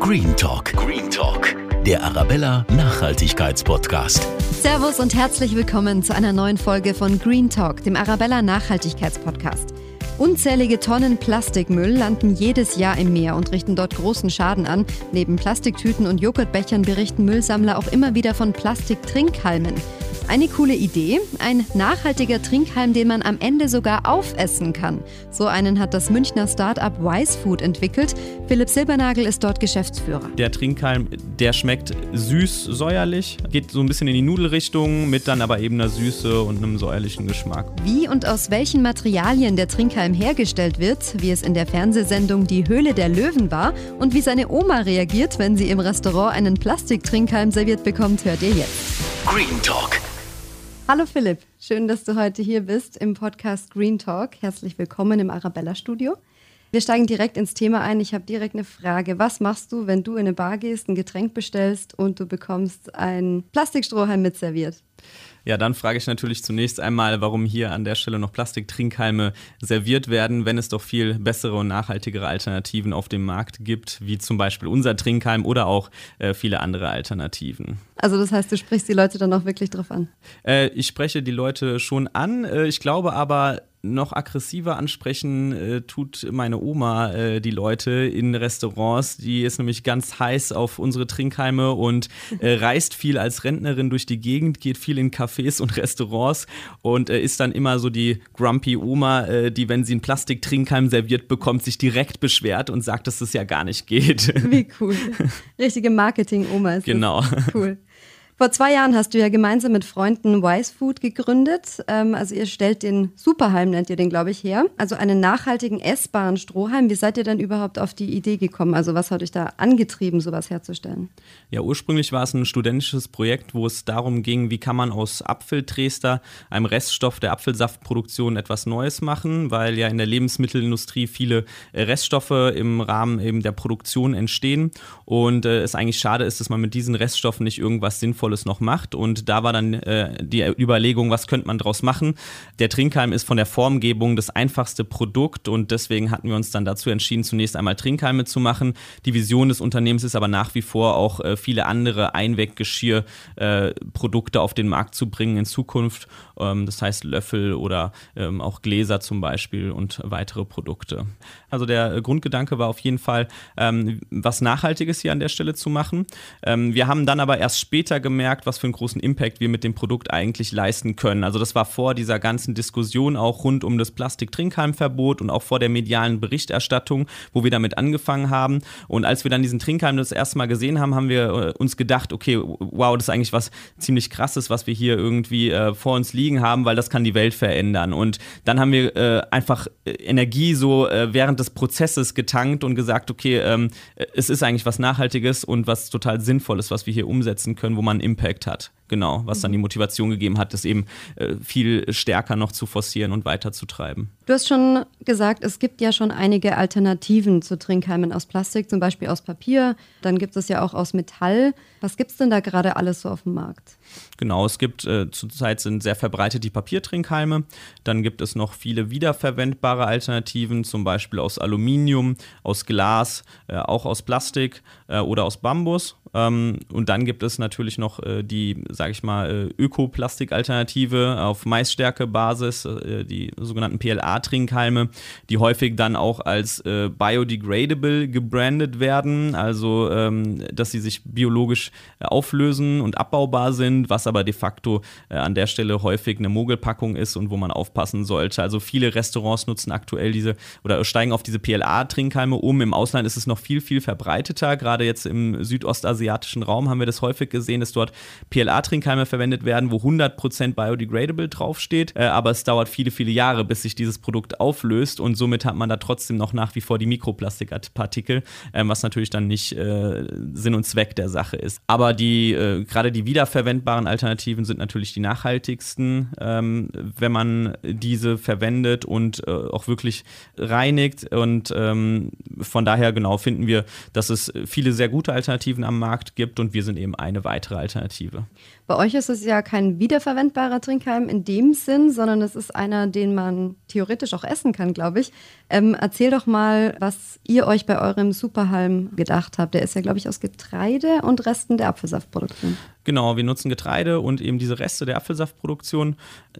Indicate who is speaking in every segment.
Speaker 1: Green Talk. Green Talk. Der Arabella Nachhaltigkeitspodcast.
Speaker 2: Servus und herzlich willkommen zu einer neuen Folge von Green Talk, dem Arabella Nachhaltigkeitspodcast. Unzählige Tonnen Plastikmüll landen jedes Jahr im Meer und richten dort großen Schaden an. Neben Plastiktüten und Joghurtbechern berichten Müllsammler auch immer wieder von Plastiktrinkhalmen. Eine coole Idee, ein nachhaltiger Trinkhalm, den man am Ende sogar aufessen kann. So einen hat das Münchner Start-up Wise Food entwickelt. Philipp Silbernagel ist dort Geschäftsführer.
Speaker 3: Der Trinkhalm, der schmeckt süß, säuerlich, geht so ein bisschen in die Nudelrichtung mit dann aber eben einer Süße und einem säuerlichen Geschmack.
Speaker 2: Wie und aus welchen Materialien der Trinkhalm hergestellt wird, wie es in der Fernsehsendung Die Höhle der Löwen war und wie seine Oma reagiert, wenn sie im Restaurant einen Plastiktrinkhalm serviert bekommt, hört ihr jetzt.
Speaker 1: Green Talk.
Speaker 2: Hallo Philipp, schön, dass du heute hier bist im Podcast Green Talk. Herzlich willkommen im Arabella Studio. Wir steigen direkt ins Thema ein. Ich habe direkt eine Frage. Was machst du, wenn du in eine Bar gehst, ein Getränk bestellst und du bekommst ein Plastikstrohhalm mit serviert?
Speaker 3: Ja, dann frage ich natürlich zunächst einmal, warum hier an der Stelle noch Plastiktrinkhalme serviert werden, wenn es doch viel bessere und nachhaltigere Alternativen auf dem Markt gibt, wie zum Beispiel unser Trinkhalm oder auch äh, viele andere Alternativen.
Speaker 2: Also das heißt, du sprichst die Leute dann auch wirklich drauf an?
Speaker 3: Äh, ich spreche die Leute schon an. Äh, ich glaube aber, noch aggressiver ansprechen äh, tut meine Oma äh, die Leute in Restaurants. Die ist nämlich ganz heiß auf unsere Trinkheime und äh, reist viel als Rentnerin durch die Gegend, geht viel in Cafés und Restaurants und äh, ist dann immer so die grumpy Oma, äh, die, wenn sie einen Plastiktrinkheim serviert bekommt, sich direkt beschwert und sagt, dass es das ja gar nicht geht.
Speaker 2: Wie cool. Richtige Marketing-Oma ist
Speaker 3: Genau.
Speaker 2: Das. Cool. Vor zwei Jahren hast du ja gemeinsam mit Freunden Wise Food gegründet. Ähm, also ihr stellt den Superhalm, nennt ihr den, glaube ich, her. Also einen nachhaltigen essbaren Strohhalm. Wie seid ihr denn überhaupt auf die Idee gekommen? Also was hat euch da angetrieben, sowas herzustellen?
Speaker 3: Ja, ursprünglich war es ein studentisches Projekt, wo es darum ging, wie kann man aus Apfeltrester, einem Reststoff der Apfelsaftproduktion, etwas Neues machen, weil ja in der Lebensmittelindustrie viele äh, Reststoffe im Rahmen eben der Produktion entstehen und äh, es eigentlich schade ist, dass man mit diesen Reststoffen nicht irgendwas sinnvolles Sinnvolles noch macht. Und da war dann äh, die Überlegung, was könnte man daraus machen. Der Trinkhalm ist von der Formgebung das einfachste Produkt und deswegen hatten wir uns dann dazu entschieden, zunächst einmal Trinkhalme zu machen. Die Vision des Unternehmens ist aber nach wie vor auch äh, viele andere Einweggeschirrprodukte äh, auf den Markt zu bringen in Zukunft. Ähm, das heißt Löffel oder ähm, auch Gläser zum Beispiel und weitere Produkte. Also der Grundgedanke war auf jeden Fall, ähm, was Nachhaltiges hier an der Stelle zu machen. Ähm, wir haben dann aber erst später gemerkt, gemerkt, was für einen großen Impact wir mit dem Produkt eigentlich leisten können. Also das war vor dieser ganzen Diskussion auch rund um das Plastiktrinkhalmverbot und auch vor der medialen Berichterstattung, wo wir damit angefangen haben. Und als wir dann diesen Trinkhalm das erste Mal gesehen haben, haben wir äh, uns gedacht, okay, wow, das ist eigentlich was ziemlich krasses, was wir hier irgendwie äh, vor uns liegen haben, weil das kann die Welt verändern. Und dann haben wir äh, einfach äh, Energie so äh, während des Prozesses getankt und gesagt, okay, ähm, es ist eigentlich was Nachhaltiges und was total Sinnvolles, was wir hier umsetzen können, wo man Impact hat. Genau, was dann die Motivation gegeben hat, das eben äh, viel stärker noch zu forcieren und weiterzutreiben.
Speaker 2: Du hast schon gesagt, es gibt ja schon einige Alternativen zu Trinkheimen aus Plastik, zum Beispiel aus Papier. Dann gibt es ja auch aus Metall. Was gibt es denn da gerade alles so auf dem Markt?
Speaker 3: Genau, es gibt äh, zurzeit sind sehr verbreitet die Papiertrinkhalme. Dann gibt es noch viele wiederverwendbare Alternativen, zum Beispiel aus Aluminium, aus Glas, äh, auch aus Plastik äh, oder aus Bambus. Ähm, und dann gibt es natürlich noch äh, die, sage ich mal, äh, Ökoplastik-Alternative auf Maisstärke-Basis, äh, die sogenannten PLA-Trinkhalme, die häufig dann auch als biodegradable gebrandet werden, also ähm, dass sie sich biologisch auflösen und abbaubar sind, was aber de facto äh, an der Stelle häufig eine Mogelpackung ist und wo man aufpassen sollte. Also viele Restaurants nutzen aktuell diese oder steigen auf diese PLA-Trinkhalme um. Im Ausland ist es noch viel, viel verbreiteter. Gerade jetzt im südostasiatischen Raum haben wir das häufig gesehen, dass dort PLA-Trinkhalme verwendet werden, wo 100% biodegradable draufsteht. Äh, aber es dauert viele, viele Jahre, bis sich dieses Produkt auflöst und somit hat man da trotzdem noch nach wie vor die Mikroplastikpartikel, äh, was natürlich dann nicht äh, Sinn und Zweck der Sache ist. Aber die, äh, gerade die wiederverwendbaren Alternativen sind natürlich die nachhaltigsten, ähm, wenn man diese verwendet und äh, auch wirklich reinigt. Und ähm, von daher genau finden wir, dass es viele sehr gute Alternativen am Markt gibt und wir sind eben eine weitere Alternative.
Speaker 2: Bei euch ist es ja kein wiederverwendbarer Trinkhalm in dem Sinn, sondern es ist einer, den man theoretisch auch essen kann, glaube ich. Ähm, erzähl doch mal, was ihr euch bei eurem Superhalm gedacht habt. Der ist ja, glaube ich, aus Getreide und Resten der Apfelsaftproduktion.
Speaker 3: Genau, wir nutzen Getreide und eben diese Reste der Apfelsaftproduktion.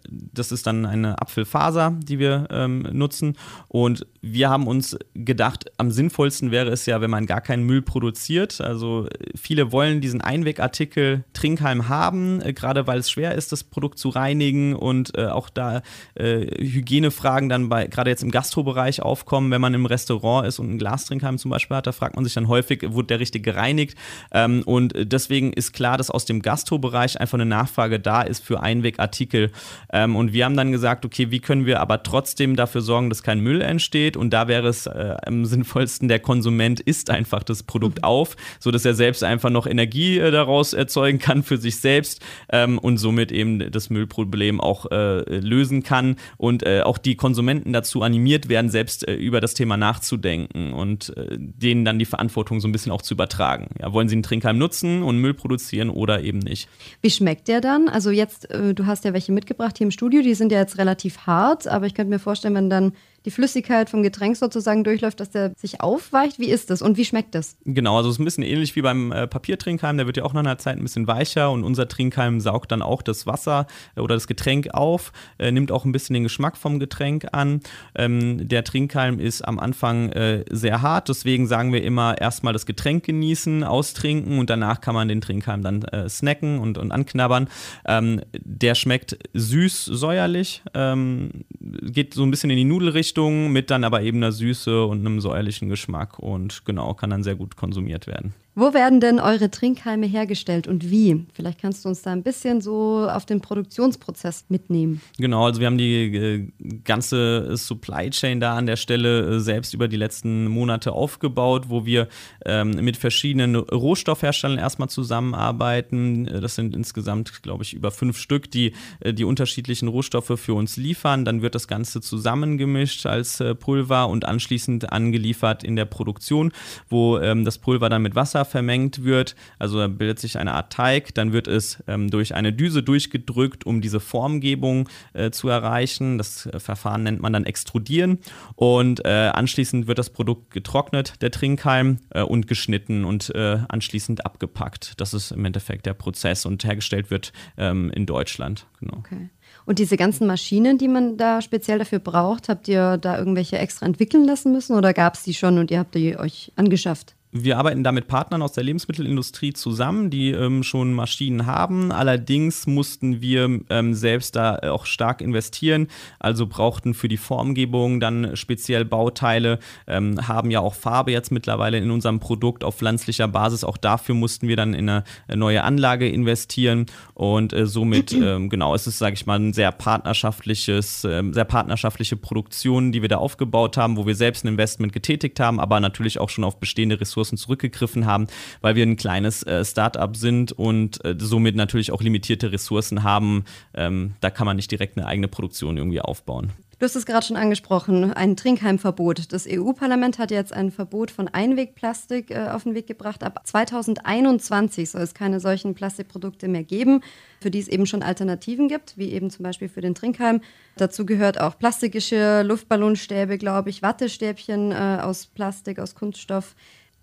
Speaker 3: Das ist dann eine Apfelfaser, die wir ähm, nutzen. Und wir haben uns gedacht, am sinnvollsten wäre es ja, wenn man gar keinen Müll produziert. Also viele wollen diesen Einwegartikel Trinkhalm haben, äh, gerade weil es schwer ist, das Produkt zu reinigen und äh, auch da äh, Hygienefragen dann bei, gerade jetzt im Gastrobereich aufkommen, wenn man im Restaurant ist und einen Glastrinkhalm zum Beispiel hat, da fragt man sich dann häufig, wurde der richtig gereinigt? Ähm, und deswegen ist klar, dass aus dem Gastrobereich einfach eine Nachfrage da ist für Einwegartikel. Ähm, und wir haben dann gesagt, okay, wie können wir aber trotzdem dafür sorgen, dass kein Müll entsteht? Und da wäre es äh, am sinnvollsten, der Konsument isst einfach das Produkt mhm. auf, sodass er selbst einfach noch Energie äh, daraus erzeugen kann für sich selbst ähm, und somit eben das Müllproblem auch äh, lösen kann und äh, auch die Konsumenten dazu animiert werden, selbst äh, über das Thema nachzudenken und äh, denen dann die Verantwortung so ein bisschen auch zu übertragen. Ja, wollen sie einen Trinkheim nutzen und Müll produzieren oder eben nicht.
Speaker 2: Wie schmeckt der dann? Also jetzt, äh, du hast ja welche mitgebracht hier im Studio, die sind ja jetzt relativ hart, aber ich könnte mir vorstellen, wenn dann die Flüssigkeit vom Getränk sozusagen durchläuft, dass der sich aufweicht. Wie ist das und wie schmeckt das?
Speaker 3: Genau, also es ist ein bisschen ähnlich wie beim äh, Papiertrinkhalm. Der wird ja auch nach einer Zeit ein bisschen weicher und unser Trinkhalm saugt dann auch das Wasser äh, oder das Getränk auf, äh, nimmt auch ein bisschen den Geschmack vom Getränk an. Ähm, der Trinkhalm ist am Anfang äh, sehr hart, deswegen sagen wir immer erstmal das Getränk genießen, austrinken und danach kann man den Trinkhalm dann äh, snacken und, und anknabbern. Ähm, der schmeckt süß, säuerlich, ähm, geht so ein bisschen in die Nudelrichtung Richtung mit dann aber eben einer Süße und einem säuerlichen Geschmack und genau, kann dann sehr gut konsumiert werden.
Speaker 2: Wo werden denn eure Trinkhalme hergestellt und wie? Vielleicht kannst du uns da ein bisschen so auf den Produktionsprozess mitnehmen.
Speaker 3: Genau, also wir haben die äh, ganze Supply Chain da an der Stelle äh, selbst über die letzten Monate aufgebaut, wo wir ähm, mit verschiedenen Rohstoffherstellern erstmal zusammenarbeiten. Äh, das sind insgesamt, glaube ich, über fünf Stück, die die unterschiedlichen Rohstoffe für uns liefern. Dann wird das Ganze zusammengemischt als Pulver und anschließend angeliefert in der Produktion, wo ähm, das Pulver dann mit Wasser vermengt wird. Also da bildet sich eine Art Teig, dann wird es ähm, durch eine Düse durchgedrückt, um diese Formgebung äh, zu erreichen. Das äh, Verfahren nennt man dann Extrudieren und äh, anschließend wird das Produkt getrocknet, der Trinkhalm, äh, und geschnitten und äh, anschließend abgepackt. Das ist im Endeffekt der Prozess und hergestellt wird ähm, in Deutschland.
Speaker 2: Genau. Okay. Und diese ganzen Maschinen, die man da speziell dafür braucht, habt ihr da irgendwelche extra entwickeln lassen müssen oder gab es die schon und ihr habt die euch angeschafft?
Speaker 3: Wir arbeiten da mit Partnern aus der Lebensmittelindustrie zusammen, die ähm, schon Maschinen haben. Allerdings mussten wir ähm, selbst da auch stark investieren, also brauchten für die Formgebung dann speziell Bauteile, ähm, haben ja auch Farbe jetzt mittlerweile in unserem Produkt auf pflanzlicher Basis. Auch dafür mussten wir dann in eine neue Anlage investieren und äh, somit, ähm, genau, es ist, sage ich mal, ein sehr partnerschaftliches, äh, sehr partnerschaftliche Produktion, die wir da aufgebaut haben, wo wir selbst ein Investment getätigt haben, aber natürlich auch schon auf bestehende Ressourcen Ressourcen zurückgegriffen haben, weil wir ein kleines äh, Startup sind und äh, somit natürlich auch limitierte Ressourcen haben. Ähm, da kann man nicht direkt eine eigene Produktion irgendwie aufbauen.
Speaker 2: Du hast es gerade schon angesprochen, ein Trinkheimverbot. Das EU-Parlament hat jetzt ein Verbot von Einwegplastik äh, auf den Weg gebracht. Ab 2021 soll es keine solchen Plastikprodukte mehr geben, für die es eben schon Alternativen gibt, wie eben zum Beispiel für den Trinkheim. Dazu gehört auch Plastikgeschirr, Luftballonstäbe, glaube ich, Wattestäbchen äh, aus Plastik, aus Kunststoff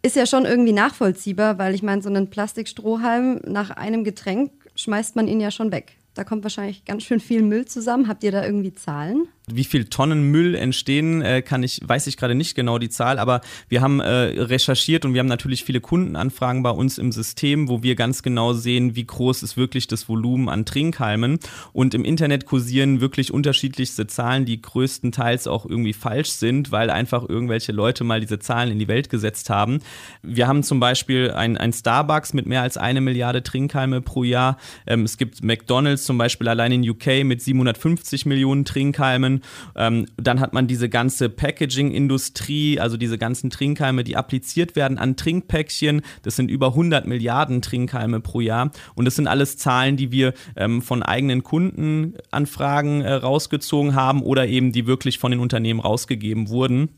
Speaker 2: ist ja schon irgendwie nachvollziehbar, weil ich meine, so einen Plastikstrohhalm nach einem Getränk schmeißt man ihn ja schon weg. Da kommt wahrscheinlich ganz schön viel Müll zusammen. Habt ihr da irgendwie Zahlen?
Speaker 3: Wie viel Tonnen Müll entstehen, äh, kann ich, weiß ich gerade nicht genau die Zahl, aber wir haben äh, recherchiert und wir haben natürlich viele Kundenanfragen bei uns im System, wo wir ganz genau sehen, wie groß ist wirklich das Volumen an Trinkhalmen. Und im Internet kursieren wirklich unterschiedlichste Zahlen, die größtenteils auch irgendwie falsch sind, weil einfach irgendwelche Leute mal diese Zahlen in die Welt gesetzt haben. Wir haben zum Beispiel ein, ein Starbucks mit mehr als eine Milliarde Trinkhalme pro Jahr. Ähm, es gibt McDonalds zum Beispiel allein in UK mit 750 Millionen Trinkhalmen. Unternehmen. Ähm, dann hat man diese ganze Packaging-Industrie, also diese ganzen Trinkhalme, die appliziert werden an Trinkpäckchen. Das sind über 100 Milliarden Trinkhalme pro Jahr. Und das sind alles Zahlen, die wir ähm, von eigenen Kundenanfragen äh, rausgezogen haben oder eben die wirklich von den Unternehmen rausgegeben wurden.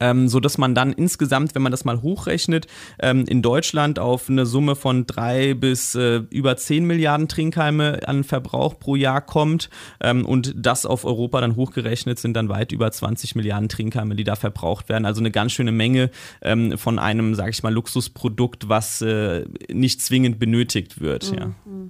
Speaker 3: Ähm, so dass man dann insgesamt, wenn man das mal hochrechnet, ähm, in Deutschland auf eine Summe von drei bis äh, über zehn Milliarden Trinkhalme an Verbrauch pro Jahr kommt ähm, und das auf Europa dann hochgerechnet sind dann weit über 20 Milliarden Trinkhalme, die da verbraucht werden. Also eine ganz schöne Menge ähm, von einem, sage ich mal, Luxusprodukt, was äh, nicht zwingend benötigt wird. Mhm.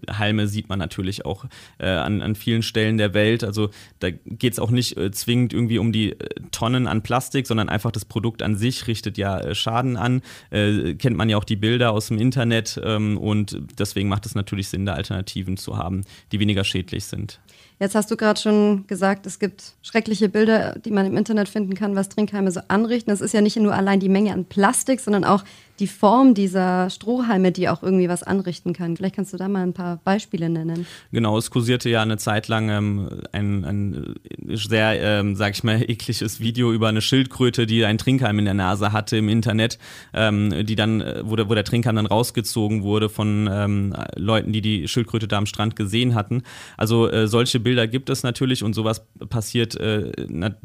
Speaker 3: Ja. Halme sieht man natürlich auch äh, an, an vielen Stellen der Welt. Also da geht es auch nicht äh, zwingend irgendwie um die äh, Tonnen an Plastik, sondern einfach das Produkt an sich richtet ja äh, Schaden an. Äh, kennt man ja auch die Bilder aus dem Internet ähm, und deswegen macht es natürlich Sinn, da Alternativen zu haben, die weniger schädlich sind.
Speaker 2: Jetzt hast du gerade schon gesagt, es gibt schreckliche Bilder, die man im Internet finden kann, was Trinkhalme so anrichten. Das ist ja nicht nur allein die Menge an Plastik, sondern auch die Form dieser Strohhalme, die auch irgendwie was anrichten kann. Vielleicht kannst du da mal ein paar Beispiele nennen.
Speaker 3: Genau, es kursierte ja eine Zeit lang ähm, ein, ein, sehr, ähm, sag ich mal, ekliges Video über eine Schildkröte, die einen Trinkhalm in der Nase hatte im Internet, ähm, die dann, äh, wo der, wo der Trinkhalm dann rausgezogen wurde von ähm, Leuten, die die Schildkröte da am Strand gesehen hatten. Also äh, solche Bilder gibt es natürlich und sowas passiert äh,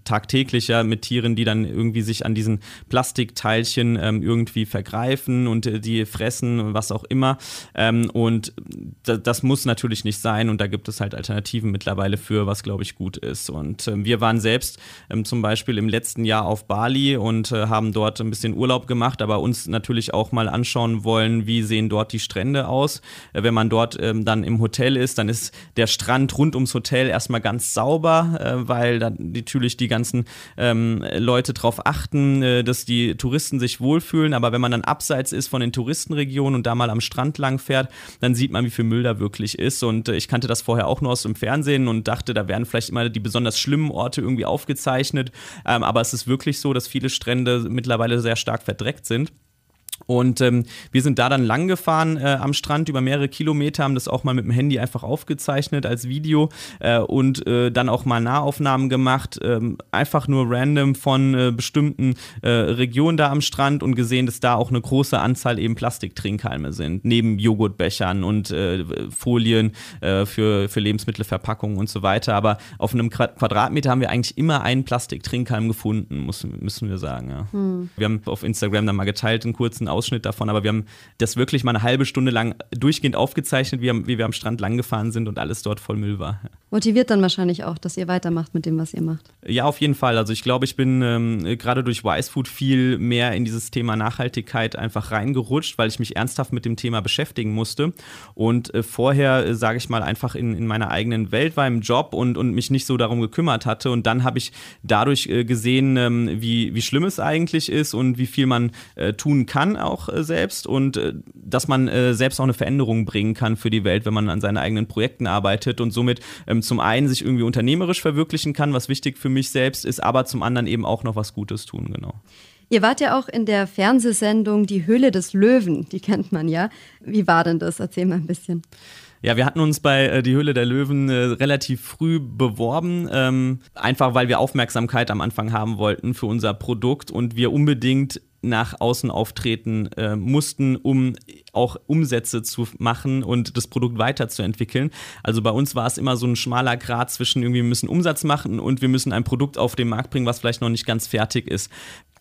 Speaker 3: tagtäglich ja mit Tieren, die dann irgendwie sich an diesen Plastikteilchen ähm, irgendwie vergreifen greifen und äh, die fressen und was auch immer. Ähm, und das muss natürlich nicht sein und da gibt es halt Alternativen mittlerweile für, was glaube ich gut ist. Und äh, wir waren selbst ähm, zum Beispiel im letzten Jahr auf Bali und äh, haben dort ein bisschen Urlaub gemacht, aber uns natürlich auch mal anschauen wollen, wie sehen dort die Strände aus. Äh, wenn man dort ähm, dann im Hotel ist, dann ist der Strand rund ums Hotel erstmal ganz sauber, äh, weil dann natürlich die ganzen ähm, Leute darauf achten, äh, dass die Touristen sich wohlfühlen. Aber wenn man dann abseits ist von den Touristenregionen und da mal am Strand lang fährt, dann sieht man, wie viel Müll da wirklich ist. Und äh, ich kannte das vorher auch nur aus dem Fernsehen und dachte, da werden vielleicht immer die besonders schlimmen Orte irgendwie aufgezeichnet. Ähm, aber es ist wirklich so, dass viele Strände mittlerweile sehr stark verdreckt sind. Und ähm, wir sind da dann lang gefahren äh, am Strand über mehrere Kilometer, haben das auch mal mit dem Handy einfach aufgezeichnet als Video äh, und äh, dann auch mal Nahaufnahmen gemacht, ähm, einfach nur random von äh, bestimmten äh, Regionen da am Strand und gesehen, dass da auch eine große Anzahl eben Plastiktrinkhalme sind, neben Joghurtbechern und äh, Folien für, für Lebensmittelverpackungen und so weiter. Aber auf einem Quadratmeter haben wir eigentlich immer einen Plastiktrinkhalm gefunden, muss, müssen wir sagen. Ja. Hm. Wir haben auf Instagram dann mal geteilt einen kurzen Ausschnitt davon, aber wir haben das wirklich mal eine halbe Stunde lang durchgehend aufgezeichnet, wie, wie wir am Strand langgefahren sind und alles dort voll Müll war.
Speaker 2: Motiviert dann wahrscheinlich auch, dass ihr weitermacht mit dem, was ihr macht.
Speaker 3: Ja, auf jeden Fall. Also ich glaube, ich bin ähm, gerade durch Wise Food viel mehr in dieses Thema Nachhaltigkeit einfach reingerutscht, weil ich mich ernsthaft mit dem Thema beschäftigen musste und äh, vorher, äh, sage ich mal, einfach in, in meiner eigenen Welt war im Job und, und mich nicht so darum gekümmert hatte und dann habe ich dadurch äh, gesehen, ähm, wie, wie schlimm es eigentlich ist und wie viel man äh, tun kann auch äh, selbst und äh, dass man äh, selbst auch eine Veränderung bringen kann für die Welt, wenn man an seinen eigenen Projekten arbeitet und somit ähm, zum einen sich irgendwie unternehmerisch verwirklichen kann, was wichtig für mich selbst ist, aber zum anderen eben auch noch was Gutes tun, genau.
Speaker 2: Ihr wart ja auch in der Fernsehsendung Die Höhle des Löwen, die kennt man ja. Wie war denn das? Erzähl mal ein bisschen.
Speaker 3: Ja, wir hatten uns bei äh, Die Höhle der Löwen äh, relativ früh beworben, ähm, einfach weil wir Aufmerksamkeit am Anfang haben wollten für unser Produkt und wir unbedingt nach außen auftreten äh, mussten, um auch Umsätze zu machen und das Produkt weiterzuentwickeln. Also bei uns war es immer so ein schmaler Grad zwischen irgendwie wir müssen Umsatz machen und wir müssen ein Produkt auf den Markt bringen, was vielleicht noch nicht ganz fertig ist.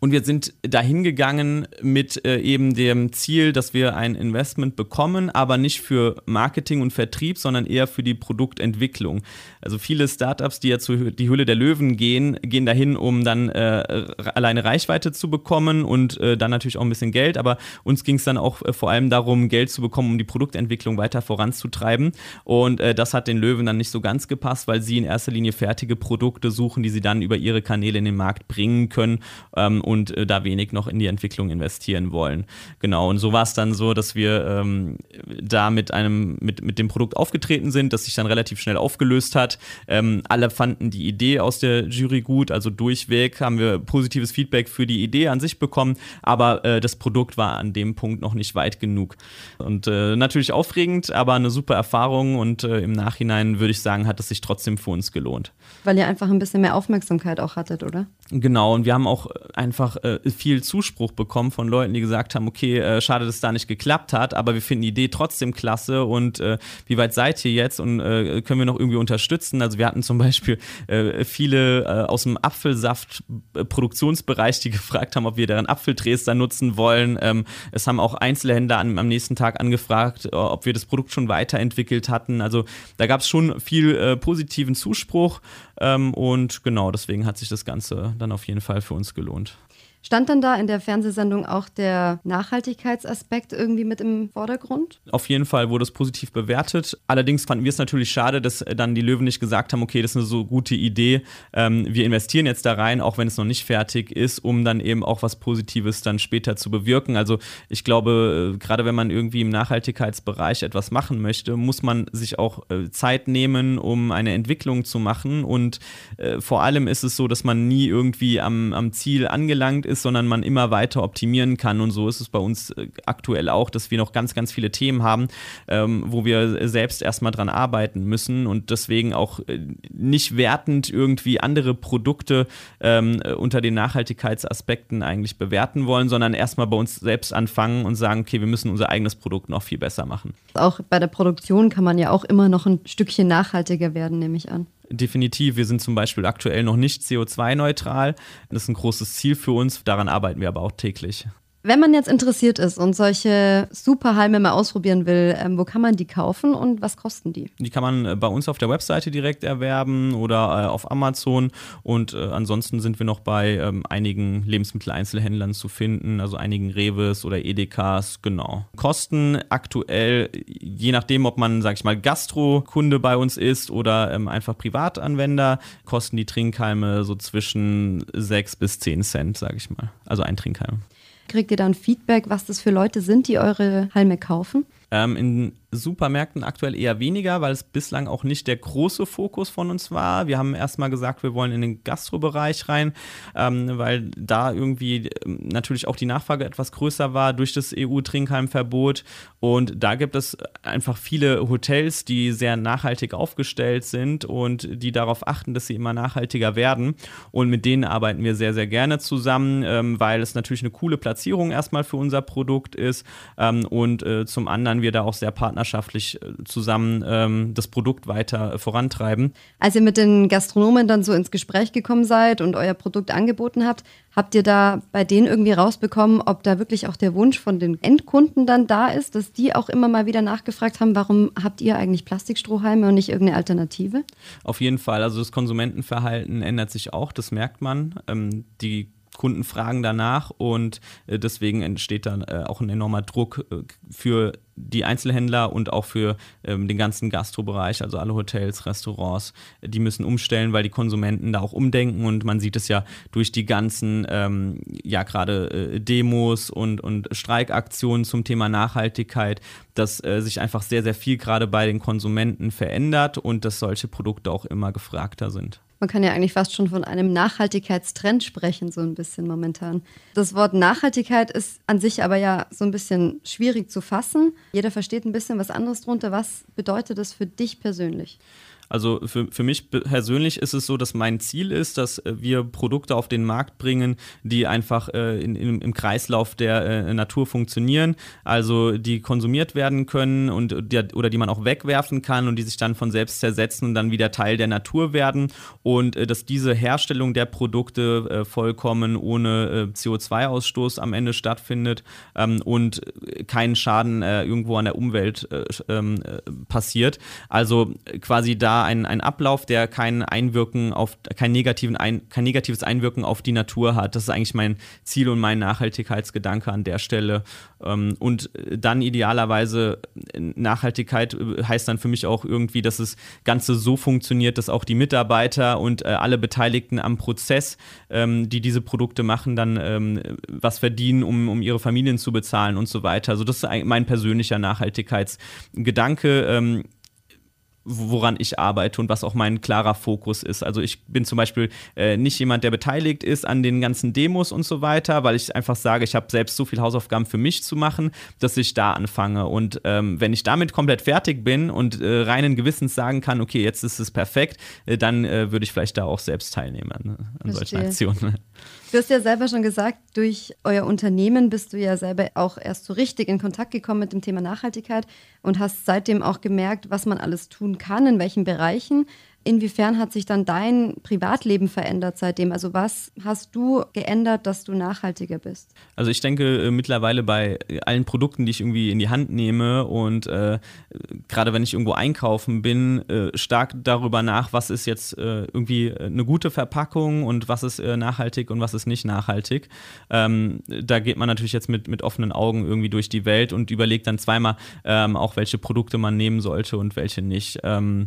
Speaker 3: Und wir sind dahin gegangen mit äh, eben dem Ziel, dass wir ein Investment bekommen, aber nicht für Marketing und Vertrieb, sondern eher für die Produktentwicklung. Also viele Startups, die ja zu die Höhle der Löwen gehen, gehen dahin, um dann äh, alleine Reichweite zu bekommen und äh, dann natürlich auch ein bisschen Geld. Aber uns ging es dann auch äh, vor allem darum, Geld zu bekommen, um die Produktentwicklung weiter voranzutreiben. Und äh, das hat den Löwen dann nicht so ganz gepasst, weil sie in erster Linie fertige Produkte suchen, die sie dann über ihre Kanäle in den Markt bringen können. Ähm, und äh, da wenig noch in die Entwicklung investieren wollen. Genau, und so war es dann so, dass wir ähm, da mit einem, mit, mit dem Produkt aufgetreten sind, das sich dann relativ schnell aufgelöst hat. Ähm, alle fanden die Idee aus der Jury gut, also durchweg haben wir positives Feedback für die Idee an sich bekommen, aber äh, das Produkt war an dem Punkt noch nicht weit genug. Und äh, natürlich aufregend, aber eine super Erfahrung und äh, im Nachhinein würde ich sagen, hat es sich trotzdem für uns gelohnt.
Speaker 2: Weil ihr einfach ein bisschen mehr Aufmerksamkeit auch hattet, oder?
Speaker 3: Genau, und wir haben auch einfach einfach äh, viel Zuspruch bekommen von Leuten, die gesagt haben, okay, äh, schade, dass es da nicht geklappt hat, aber wir finden die Idee trotzdem klasse und äh, wie weit seid ihr jetzt und äh, können wir noch irgendwie unterstützen? Also wir hatten zum Beispiel äh, viele äh, aus dem Apfelsaft-Produktionsbereich, die gefragt haben, ob wir deren Apfeldresder nutzen wollen. Ähm, es haben auch Einzelhändler an, am nächsten Tag angefragt, ob wir das Produkt schon weiterentwickelt hatten. Also da gab es schon viel positiven Zuspruch ähm, und genau deswegen hat sich das Ganze dann auf jeden Fall für uns gelohnt.
Speaker 2: Stand dann da in der Fernsehsendung auch der Nachhaltigkeitsaspekt irgendwie mit im Vordergrund?
Speaker 3: Auf jeden Fall wurde es positiv bewertet. Allerdings fanden wir es natürlich schade, dass dann die Löwen nicht gesagt haben, okay, das ist eine so gute Idee. Ähm, wir investieren jetzt da rein, auch wenn es noch nicht fertig ist, um dann eben auch was Positives dann später zu bewirken. Also ich glaube, äh, gerade wenn man irgendwie im Nachhaltigkeitsbereich etwas machen möchte, muss man sich auch äh, Zeit nehmen, um eine Entwicklung zu machen. Und äh, vor allem ist es so, dass man nie irgendwie am, am Ziel angelangt ist ist, sondern man immer weiter optimieren kann. Und so ist es bei uns äh, aktuell auch, dass wir noch ganz, ganz viele Themen haben, ähm, wo wir selbst erstmal dran arbeiten müssen und deswegen auch äh, nicht wertend irgendwie andere Produkte ähm, äh, unter den Nachhaltigkeitsaspekten eigentlich bewerten wollen, sondern erstmal bei uns selbst anfangen und sagen, okay, wir müssen unser eigenes Produkt noch viel besser machen.
Speaker 2: Auch bei der Produktion kann man ja auch immer noch ein Stückchen nachhaltiger werden, nehme ich an
Speaker 3: definitiv. Wir sind zum Beispiel aktuell noch nicht CO2-neutral. Das ist ein großes Ziel für uns. Daran arbeiten wir aber auch täglich.
Speaker 2: Wenn man jetzt interessiert ist und solche Superhalme mal ausprobieren will, ähm, wo kann man die kaufen und was kosten die?
Speaker 3: Die kann man äh, bei uns auf der Webseite direkt erwerben oder äh, auf Amazon. Und äh, ansonsten sind wir noch bei ähm, einigen Lebensmitteleinzelhändlern zu finden, also einigen Reves oder Edekas, genau. Kosten aktuell, je nachdem, ob man, sag ich mal, Gastro-Kunde bei uns ist oder ähm, einfach Privatanwender, kosten die Trinkhalme so zwischen 6 bis 10 Cent, sag ich mal. Also ein Trinkhalm.
Speaker 2: Kriegt ihr dann Feedback, was das für Leute sind, die eure Halme kaufen?
Speaker 3: Ähm, in Supermärkten aktuell eher weniger, weil es bislang auch nicht der große Fokus von uns war. Wir haben erstmal gesagt, wir wollen in den Gastrobereich rein, ähm, weil da irgendwie ähm, natürlich auch die Nachfrage etwas größer war durch das EU-Trinkheimverbot. Und da gibt es einfach viele Hotels, die sehr nachhaltig aufgestellt sind und die darauf achten, dass sie immer nachhaltiger werden. Und mit denen arbeiten wir sehr, sehr gerne zusammen, ähm, weil es natürlich eine coole Platzierung erstmal für unser Produkt ist ähm, und äh, zum anderen wir da auch sehr partnerschaftlich äh, zusammen ähm, das Produkt weiter äh, vorantreiben.
Speaker 2: Als ihr mit den Gastronomen dann so ins Gespräch gekommen seid und euer Produkt angeboten habt, habt ihr da bei denen irgendwie rausbekommen, ob da wirklich auch der Wunsch von den Endkunden dann da ist, dass die auch immer mal wieder nachgefragt haben, warum habt ihr eigentlich Plastikstrohhalme und nicht irgendeine Alternative?
Speaker 3: Auf jeden Fall. Also das Konsumentenverhalten ändert sich auch, das merkt man. Ähm, die Kunden fragen danach und äh, deswegen entsteht dann äh, auch ein enormer Druck äh, für die Einzelhändler und auch für ähm, den ganzen Gastrobereich, also alle Hotels, Restaurants, die müssen umstellen, weil die Konsumenten da auch umdenken und man sieht es ja durch die ganzen, ähm, ja gerade Demos und, und Streikaktionen zum Thema Nachhaltigkeit, dass sich einfach sehr, sehr viel gerade bei den Konsumenten verändert und dass solche Produkte auch immer gefragter sind.
Speaker 2: Man kann ja eigentlich fast schon von einem Nachhaltigkeitstrend sprechen, so ein bisschen momentan. Das Wort Nachhaltigkeit ist an sich aber ja so ein bisschen schwierig zu fassen. Jeder versteht ein bisschen was anderes drunter. Was bedeutet das für dich persönlich?
Speaker 3: Also für, für mich persönlich ist es so, dass mein Ziel ist, dass äh, wir Produkte auf den Markt bringen, die einfach äh, in, in, im Kreislauf der äh, Natur funktionieren, also die konsumiert werden können und die, oder die man auch wegwerfen kann und die sich dann von selbst zersetzen und dann wieder Teil der Natur werden und äh, dass diese Herstellung der Produkte äh, vollkommen ohne äh, CO2-Ausstoß am Ende stattfindet ähm, und kein Schaden irgendwo an der Umwelt ähm, passiert. Also quasi da ein, ein Ablauf, der kein Einwirken auf, kein, negativen ein, kein negatives Einwirken auf die Natur hat. Das ist eigentlich mein Ziel und mein Nachhaltigkeitsgedanke an der Stelle. Ähm, und dann idealerweise Nachhaltigkeit äh, heißt dann für mich auch irgendwie, dass das Ganze so funktioniert, dass auch die Mitarbeiter und äh, alle Beteiligten am Prozess, ähm, die diese Produkte machen, dann ähm, was verdienen, um, um ihre Familien zu bezahlen und so weiter. Also das ist mein persönlicher Nachhaltigkeitsgedanke woran ich arbeite und was auch mein klarer Fokus ist. Also ich bin zum Beispiel äh, nicht jemand, der beteiligt ist an den ganzen Demos und so weiter, weil ich einfach sage, ich habe selbst so viel Hausaufgaben für mich zu machen, dass ich da anfange. Und ähm, wenn ich damit komplett fertig bin und äh, reinen Gewissens sagen kann, okay, jetzt ist es perfekt, äh, dann äh, würde ich vielleicht da auch selbst teilnehmen an, an solchen Aktionen.
Speaker 2: Du hast ja selber schon gesagt, durch euer Unternehmen bist du ja selber auch erst so richtig in Kontakt gekommen mit dem Thema Nachhaltigkeit und hast seitdem auch gemerkt, was man alles tun kann, in welchen Bereichen. Inwiefern hat sich dann dein Privatleben verändert seitdem? Also was hast du geändert, dass du nachhaltiger bist?
Speaker 3: Also ich denke äh, mittlerweile bei allen Produkten, die ich irgendwie in die Hand nehme und äh, gerade wenn ich irgendwo einkaufen bin, äh, stark darüber nach, was ist jetzt äh, irgendwie eine gute Verpackung und was ist äh, nachhaltig und was ist nicht nachhaltig. Ähm, da geht man natürlich jetzt mit, mit offenen Augen irgendwie durch die Welt und überlegt dann zweimal ähm, auch, welche Produkte man nehmen sollte und welche nicht. Ähm,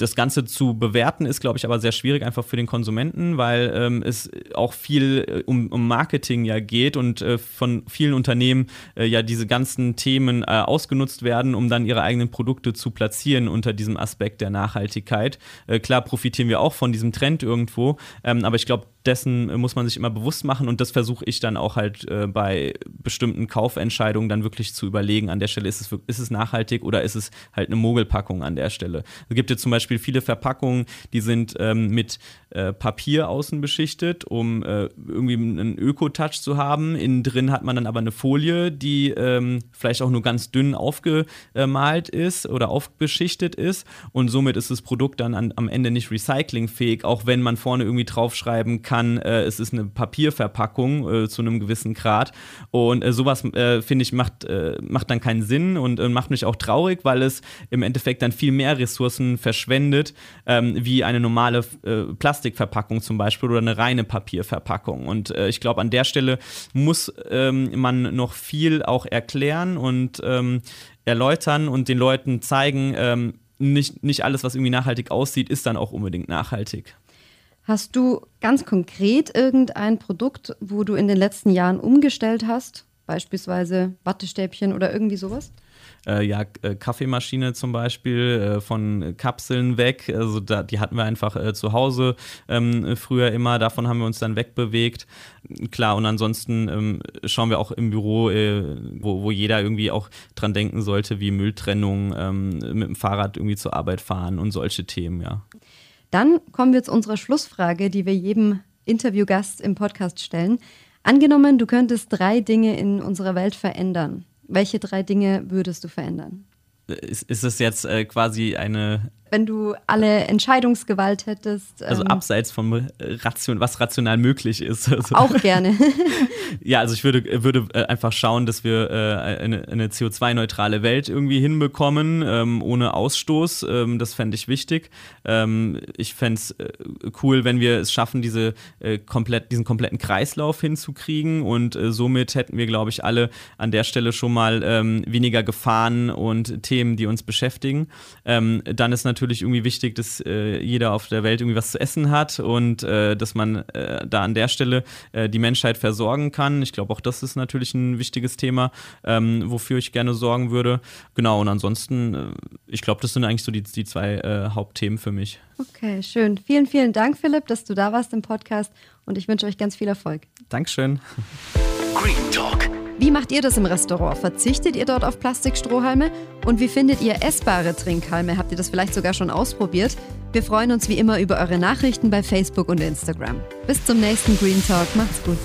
Speaker 3: das Ganze zu bewerten ist, glaube ich, aber sehr schwierig einfach für den Konsumenten, weil ähm, es auch viel äh, um, um, Marketing ja geht und äh, von vielen Unternehmen äh, ja diese ganzen Themen äh, ausgenutzt werden, um dann ihre eigenen Produkte zu platzieren unter diesem Aspekt der Nachhaltigkeit. Äh, klar profitieren wir auch von diesem Trend irgendwo, ähm, aber ich glaube, dessen muss man sich immer bewusst machen und das versuche ich dann auch halt äh, bei bestimmten Kaufentscheidungen dann wirklich zu überlegen. An der Stelle ist es, ist es nachhaltig oder ist es halt eine Mogelpackung an der Stelle. Es gibt jetzt zum Beispiel viele Verpackungen, die sind ähm, mit äh, Papier außen beschichtet, um äh, irgendwie einen Öko-Touch zu haben. Innen drin hat man dann aber eine Folie, die ähm, vielleicht auch nur ganz dünn aufgemalt ist oder aufbeschichtet ist und somit ist das Produkt dann an, am Ende nicht recyclingfähig, auch wenn man vorne irgendwie draufschreiben kann, äh, es ist eine Papierverpackung äh, zu einem gewissen Grad. Und äh, sowas, äh, finde ich, macht, macht dann keinen Sinn und macht mich auch traurig, weil es im Endeffekt dann viel mehr Ressourcen verschwendet, ähm, wie eine normale Plastikverpackung zum Beispiel oder eine reine Papierverpackung. Und ich glaube, an der Stelle muss ähm, man noch viel auch erklären und ähm, erläutern und den Leuten zeigen, ähm, nicht, nicht alles, was irgendwie nachhaltig aussieht, ist dann auch unbedingt nachhaltig.
Speaker 2: Hast du ganz konkret irgendein Produkt, wo du in den letzten Jahren umgestellt hast? Beispielsweise Wattestäbchen oder irgendwie sowas?
Speaker 3: Äh, ja, äh, Kaffeemaschine zum Beispiel, äh, von Kapseln weg. Also da, die hatten wir einfach äh, zu Hause ähm, früher immer. Davon haben wir uns dann wegbewegt. Klar, und ansonsten ähm, schauen wir auch im Büro, äh, wo, wo jeder irgendwie auch dran denken sollte, wie Mülltrennung, ähm, mit dem Fahrrad irgendwie zur Arbeit fahren und solche Themen, ja.
Speaker 2: Dann kommen wir zu unserer Schlussfrage, die wir jedem Interviewgast im Podcast stellen. Angenommen, du könntest drei Dinge in unserer Welt verändern. Welche drei Dinge würdest du verändern?
Speaker 3: Ist, ist es jetzt äh, quasi eine
Speaker 2: wenn du alle Entscheidungsgewalt hättest.
Speaker 3: Also ähm, abseits von Ration, was rational möglich ist. Also
Speaker 2: auch gerne.
Speaker 3: ja, also ich würde, würde äh, einfach schauen, dass wir äh, eine, eine CO2-neutrale Welt irgendwie hinbekommen, ähm, ohne Ausstoß. Ähm, das fände ich wichtig. Ähm, ich fände es äh, cool, wenn wir es schaffen, diese, äh, komplett, diesen kompletten Kreislauf hinzukriegen und äh, somit hätten wir, glaube ich, alle an der Stelle schon mal ähm, weniger Gefahren und Themen, die uns beschäftigen. Dann ist natürlich natürlich irgendwie wichtig, dass äh, jeder auf der Welt irgendwie was zu essen hat und äh, dass man äh, da an der Stelle äh, die Menschheit versorgen kann. Ich glaube, auch das ist natürlich ein wichtiges Thema, ähm, wofür ich gerne sorgen würde. Genau, und ansonsten, äh, ich glaube, das sind eigentlich so die, die zwei äh, Hauptthemen für mich.
Speaker 2: Okay, schön. Vielen, vielen Dank, Philipp, dass du da warst im Podcast und ich wünsche euch ganz viel Erfolg.
Speaker 3: Dankeschön.
Speaker 1: Green Talk
Speaker 2: wie macht ihr das im Restaurant? Verzichtet ihr dort auf Plastikstrohhalme? Und wie findet ihr essbare Trinkhalme? Habt ihr das vielleicht sogar schon ausprobiert? Wir freuen uns wie immer über eure Nachrichten bei Facebook und Instagram. Bis zum nächsten Green Talk. Macht's gut.